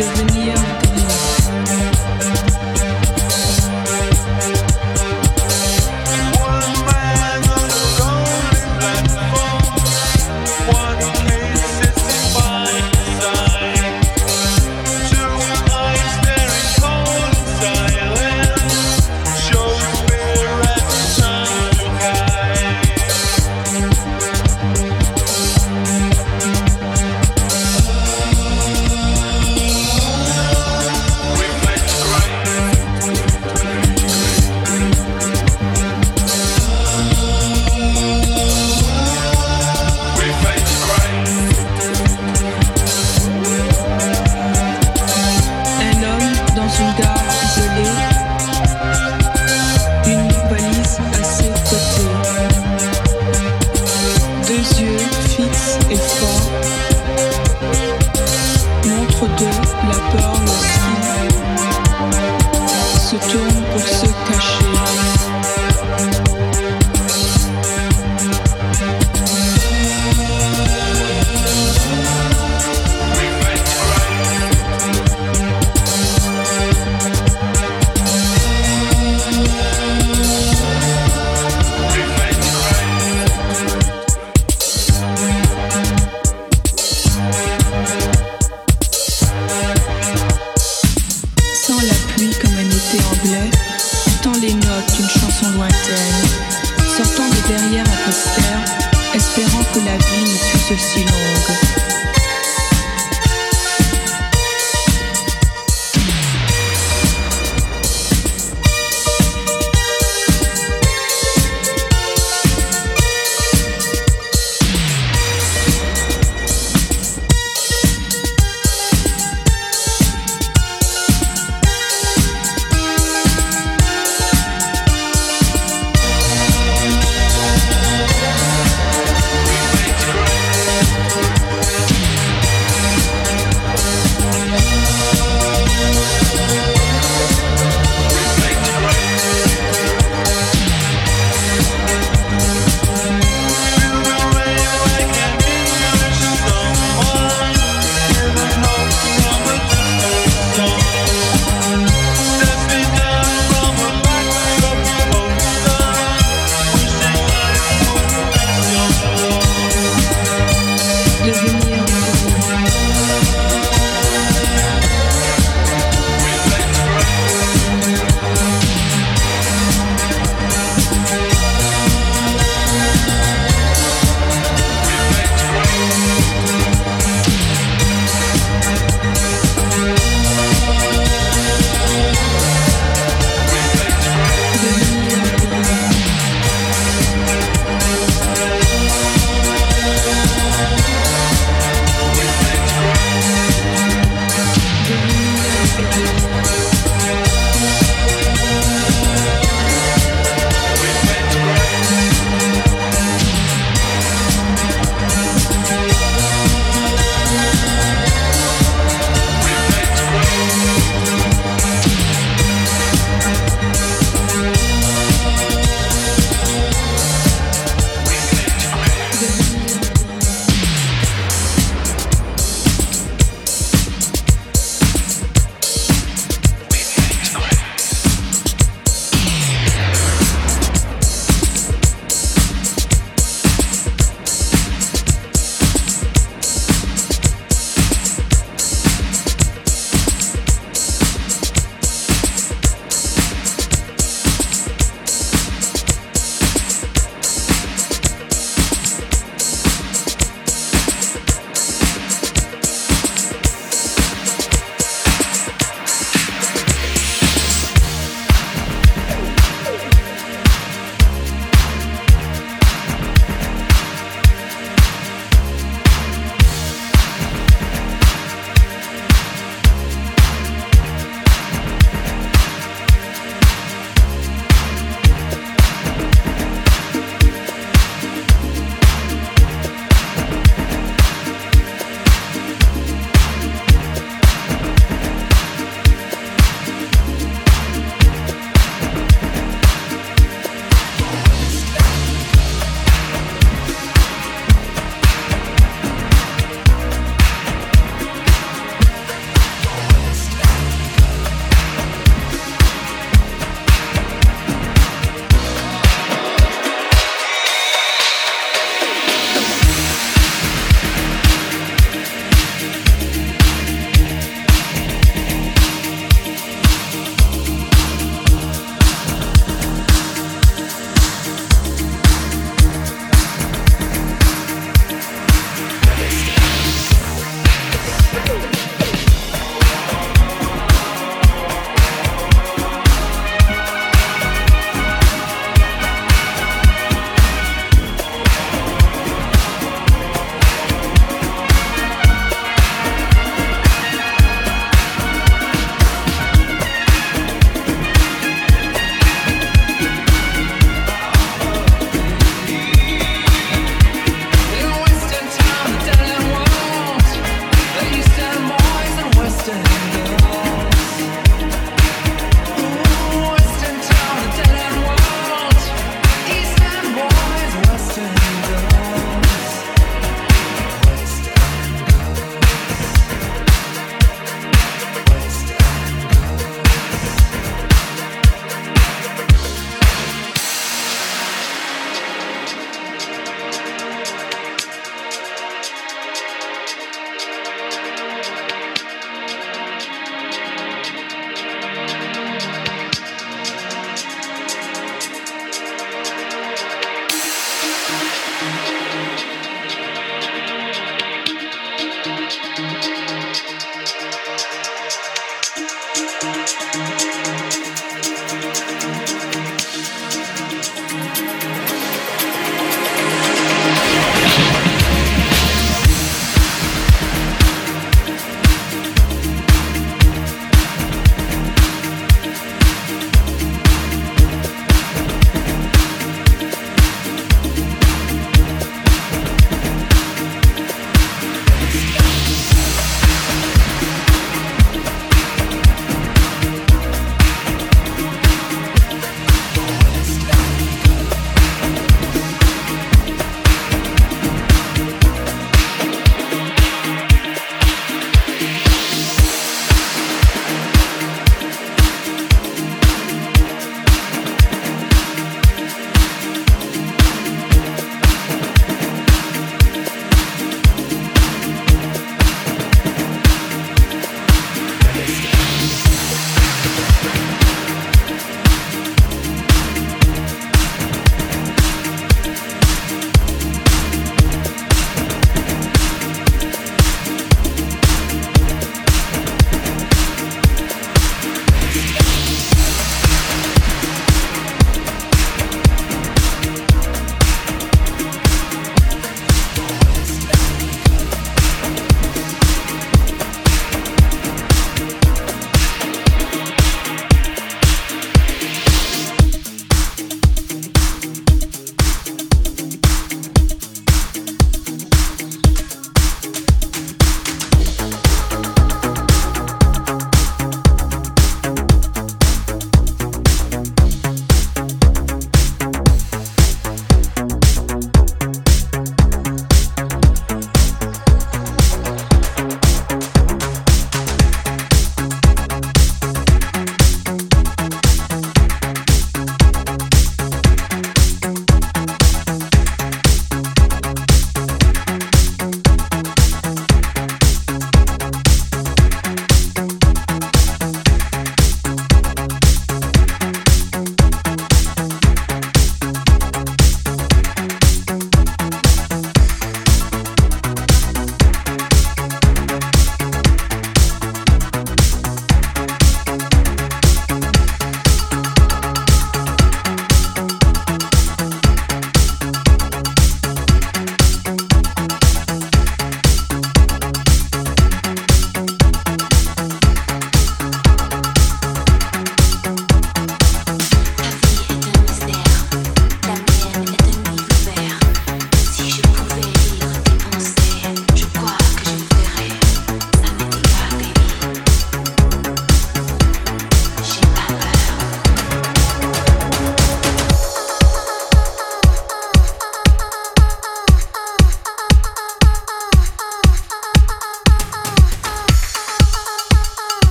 Cause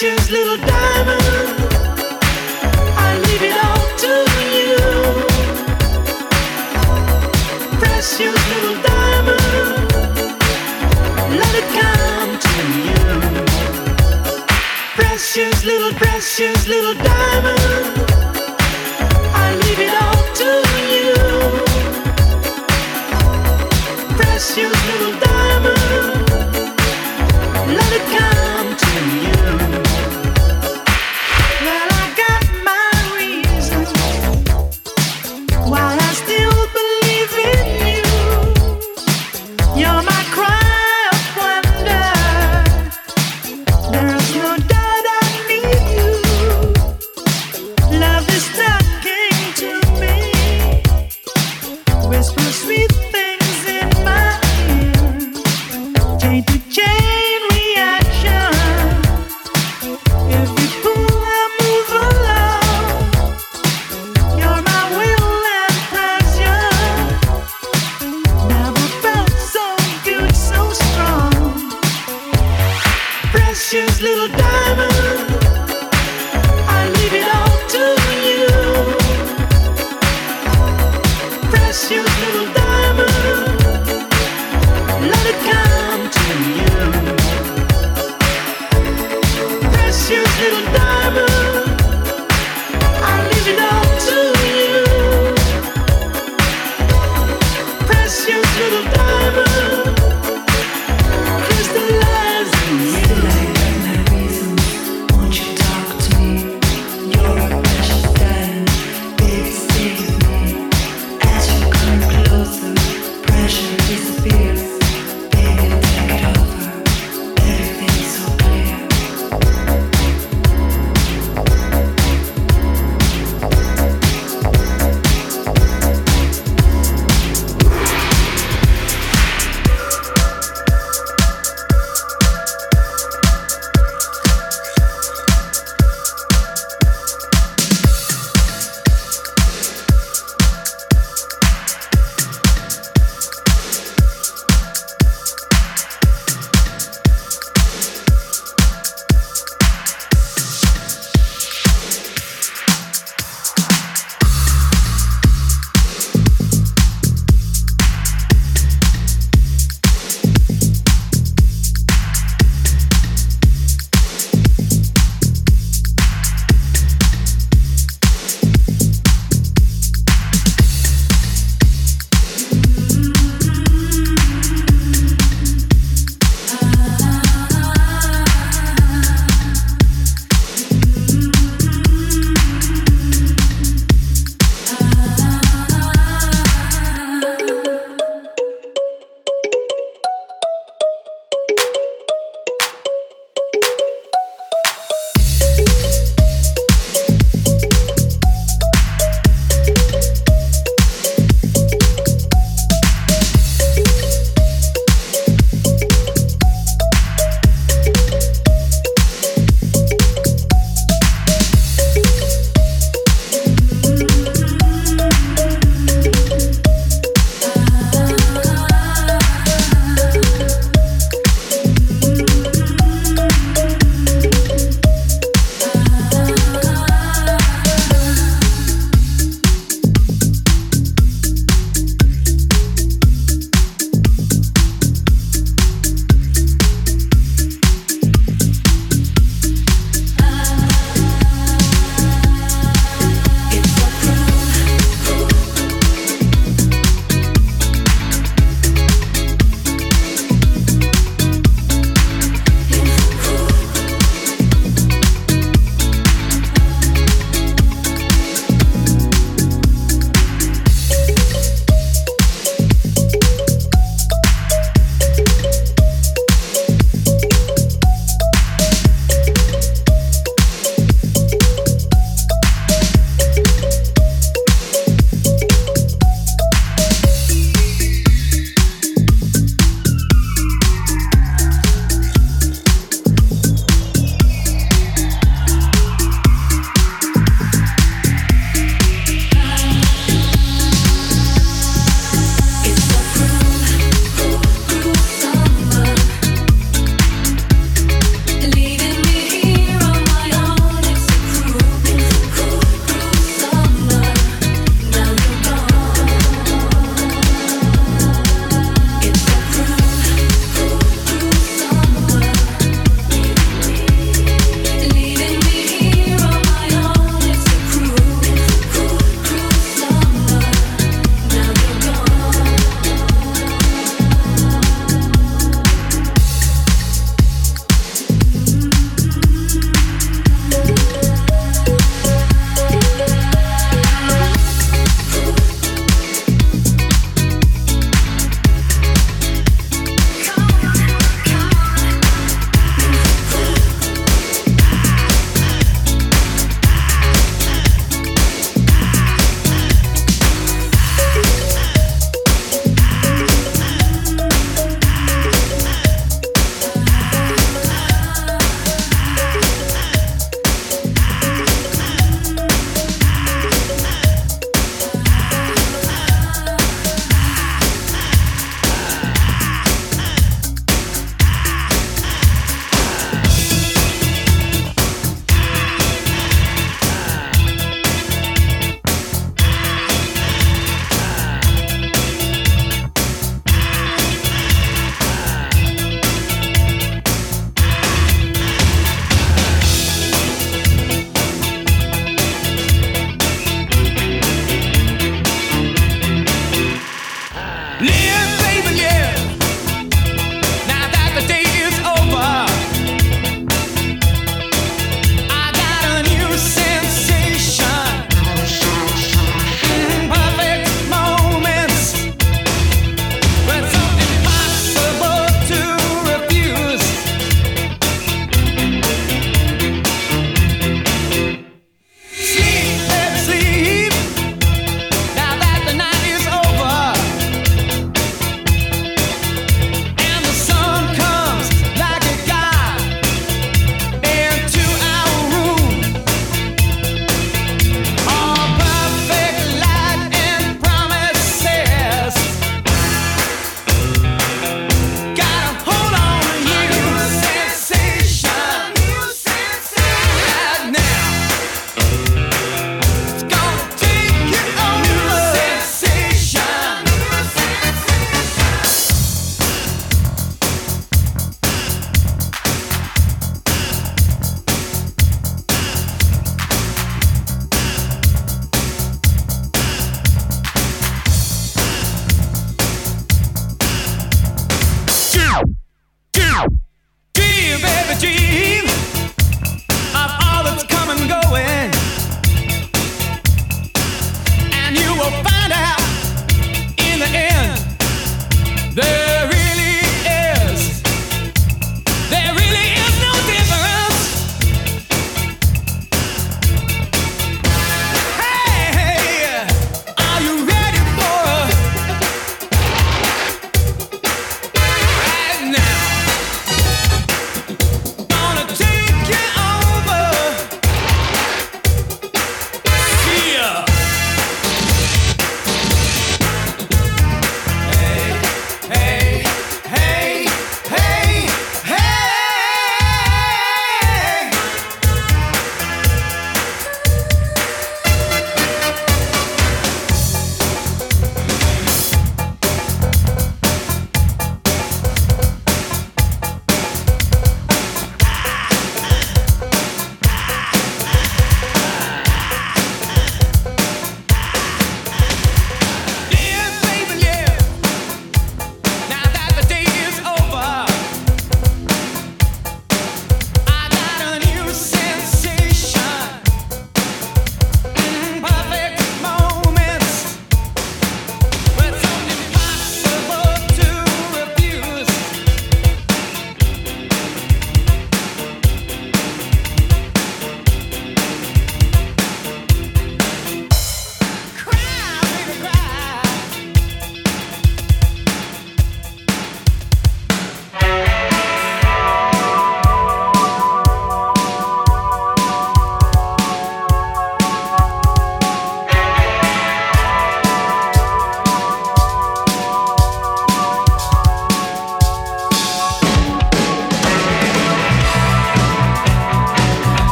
precious little diamond. I leave it all to you. Precious little diamond. Let it come to you. Precious little, precious little diamond. I leave it all to you. Precious little diamond.